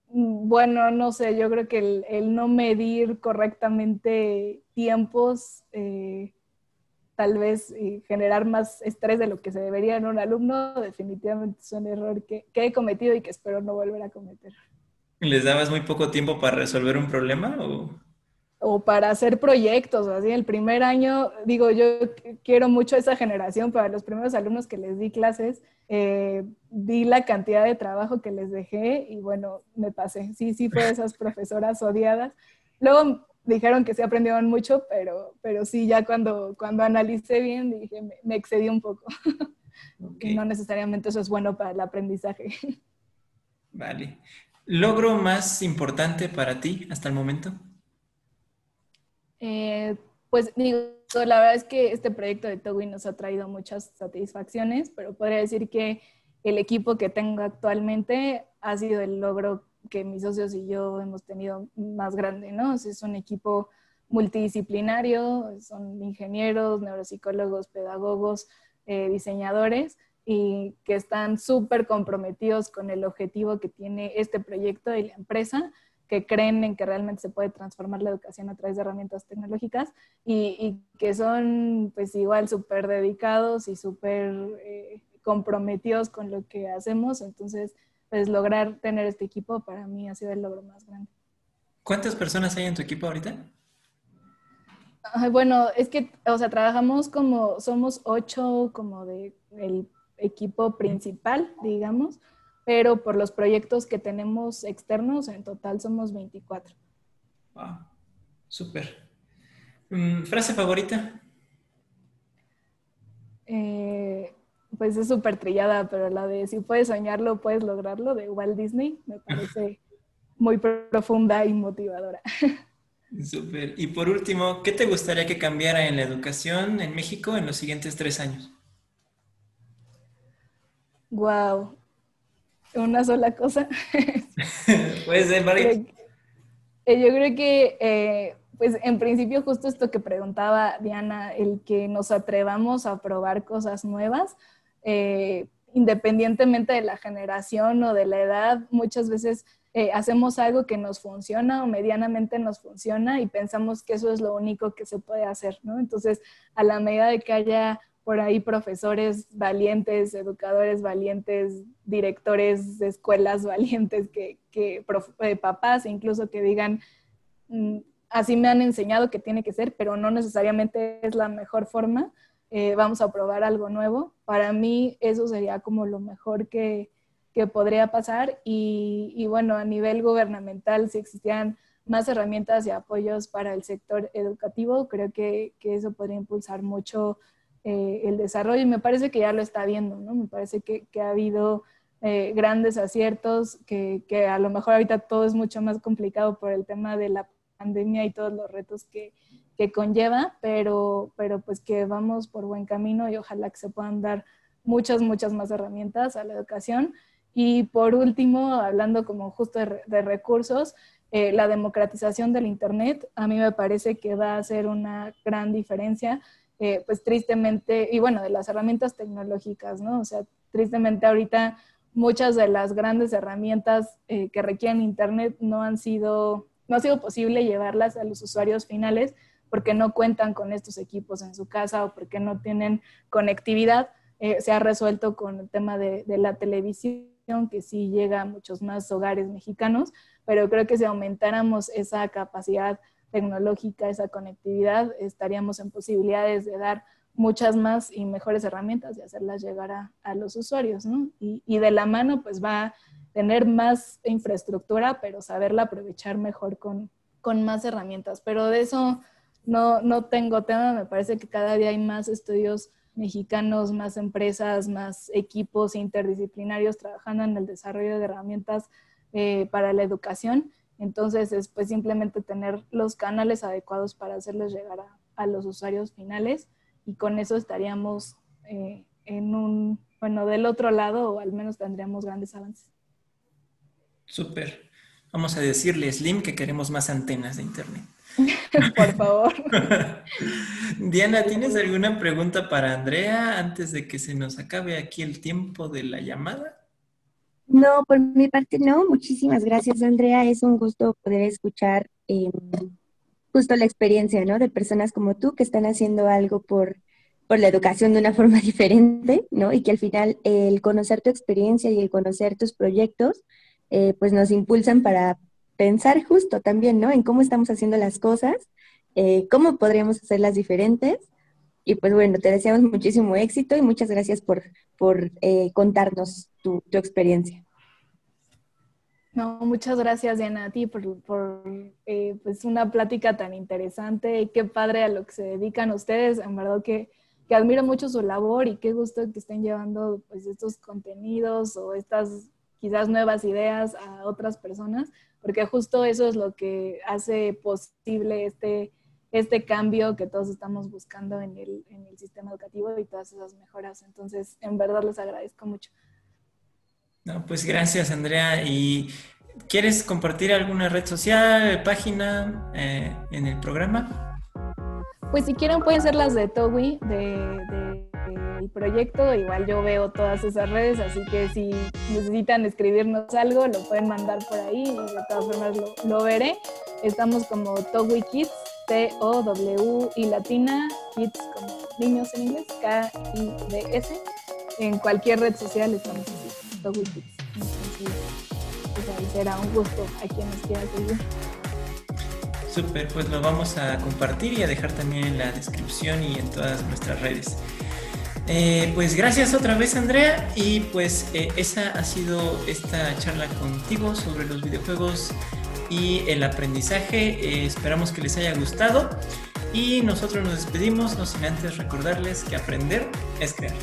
bueno, no sé, yo creo que el, el no medir correctamente tiempos tal vez generar más estrés de lo que se debería en un alumno, definitivamente es un error que, he cometido y que espero no volver a cometer. ¿Les dabas muy poco tiempo para resolver un problema o...? o para hacer proyectos, así el primer año, digo, yo quiero mucho a esa generación, para los primeros alumnos que les di clases, eh, di la cantidad de trabajo que les dejé y bueno, me pasé, sí, sí fue de esas profesoras odiadas. Luego dijeron que se aprendieron mucho, pero, pero sí, ya cuando, cuando analicé bien, dije, me, excedí un poco. no necesariamente eso es bueno para el aprendizaje. Vale. ¿Logro más importante para ti hasta el momento? Eh, pues digo, la verdad es que este proyecto de Towi nos ha traído muchas satisfacciones, pero podría decir que el equipo que tengo actualmente ha sido el logro que mis socios y yo hemos tenido más grande, ¿no? es un equipo multidisciplinario, son ingenieros, neuropsicólogos, pedagogos, eh, diseñadores y que están súper comprometidos con el objetivo que tiene este proyecto y la empresa, que creen en que realmente se puede transformar la educación a través de herramientas tecnológicas y, que son pues igual súper dedicados y súper eh, comprometidos con lo que hacemos. Entonces, pues lograr tener este equipo para mí ha sido el logro más grande. ¿Cuántas personas hay en tu equipo ahorita? bueno, es que, o sea, trabajamos como, somos ocho como de el equipo principal, digamos, pero por los proyectos que tenemos externos, en total somos 24. Wow, súper. Mm, ¿Frase favorita? Eh, pues es súper trillada, pero la de si puedes soñarlo, puedes lograrlo de Walt Disney me parece muy profunda y motivadora. Súper. Y por último, ¿qué te gustaría que cambiara en la educación en México en los siguientes tres años? Wow. Una sola cosa. Puede ser varias. Eh, yo creo que, eh, pues en principio, justo esto que preguntaba Diana, el que nos atrevamos a probar cosas nuevas, eh, independientemente de la generación o de la edad, muchas veces eh, hacemos algo que nos funciona o medianamente nos funciona y pensamos que eso es lo único que se puede hacer. Entonces, a la medida de que haya por ahí profesores valientes, educadores valientes, directores de escuelas valientes, que, que eh, papás incluso que digan, mm, así me han enseñado que tiene que ser, pero no necesariamente es la mejor forma, eh, vamos a probar algo nuevo. Para mí eso sería como lo mejor que, que podría pasar y, bueno, a nivel gubernamental, si existían más herramientas y apoyos para el sector educativo, creo que, que eso podría impulsar mucho eh, el desarrollo y me parece que ya lo está viendo, ¿no? Me parece que, que ha habido eh, grandes aciertos, que, que, a lo mejor ahorita todo es mucho más complicado por el tema de la pandemia y todos los retos que, que conlleva, pero, pero pues que vamos por buen camino y ojalá que se puedan dar muchas, muchas más herramientas a la educación y por último, hablando como justo de, recursos, eh, la democratización del Internet a mí me parece que va a ser una gran diferencia, eh, pues tristemente, y bueno, de las herramientas tecnológicas, ¿no? O sea, tristemente ahorita muchas de las grandes herramientas eh, que requieren Internet no han sido, no ha sido posible llevarlas a los usuarios finales porque no cuentan con estos equipos en su casa o porque no tienen conectividad. se ha resuelto con el tema de, de la televisión que sí llega a muchos más hogares mexicanos, pero creo que si aumentáramos esa capacidad tecnológica, esa conectividad, estaríamos en posibilidades de dar muchas más y mejores herramientas y hacerlas llegar a, los usuarios, ¿no? Y, y, de la mano, pues va a tener más infraestructura, pero saberla aprovechar mejor con, con más herramientas. Pero de eso no, no tengo tema, me parece que cada día hay más estudios mexicanos, más empresas, más equipos interdisciplinarios trabajando en el desarrollo de herramientas eh, para la educación. Entonces, es pues simplemente tener los canales adecuados para hacerles llegar a, los usuarios finales y con eso estaríamos eh, en un, bueno, del otro lado o al menos tendríamos grandes avances. Súper. Vamos a decirle Slim que queremos más antenas de Internet. Por favor. Diana, ¿tienes alguna pregunta para Andrea antes de que se nos acabe aquí el tiempo de la llamada? No, por mi parte no. Muchísimas gracias, Andrea. Es un gusto poder escuchar em, justo la experiencia, ¿no? De personas como tú que están haciendo algo por, por la educación de una forma diferente, ¿no? Y que al final el conocer tu experiencia y el conocer tus proyectos, eh, pues nos impulsan para pensar justo también, ¿no? En cómo estamos haciendo las cosas, eh, cómo podríamos hacerlas diferentes. Y pues bueno, te deseamos muchísimo éxito y muchas gracias por, por eh, contarnos tu, tu, experiencia. No, muchas gracias Diana a ti por, por eh, pues una plática tan interesante y qué padre a lo que se dedican ustedes. En verdad que, que admiro mucho su labor y qué gusto que estén llevando pues estos contenidos o estas quizás nuevas ideas a otras personas porque justo eso es lo que hace posible este, este cambio que todos estamos buscando en el, en el sistema educativo y todas esas mejoras. Entonces, en verdad les agradezco mucho. No, pues gracias, Andrea. ¿Y quieres compartir alguna red social, página eh, en el programa? Pues si quieren pueden ser las de Towi, de el proyecto. Igual yo veo todas esas redes, así que si necesitan escribirnos algo, lo pueden mandar por ahí y de todas formas lo, veré. Estamos como Towi Kids, T-O-W y latina, Kids como niños en inglés, K-I-D-S. En cualquier red social estamos así, Towi Kids. Entonces, pues será un gusto a quien nos quiera seguir. Súper, pues lo vamos a compartir y a dejar también en la descripción y en todas nuestras redes. Eh, pues gracias otra vez Andrea y pues eh, esa ha sido esta charla contigo sobre los videojuegos y el aprendizaje. Eh, esperamos que les haya gustado y nosotros nos despedimos, no sin antes recordarles que aprender es crear.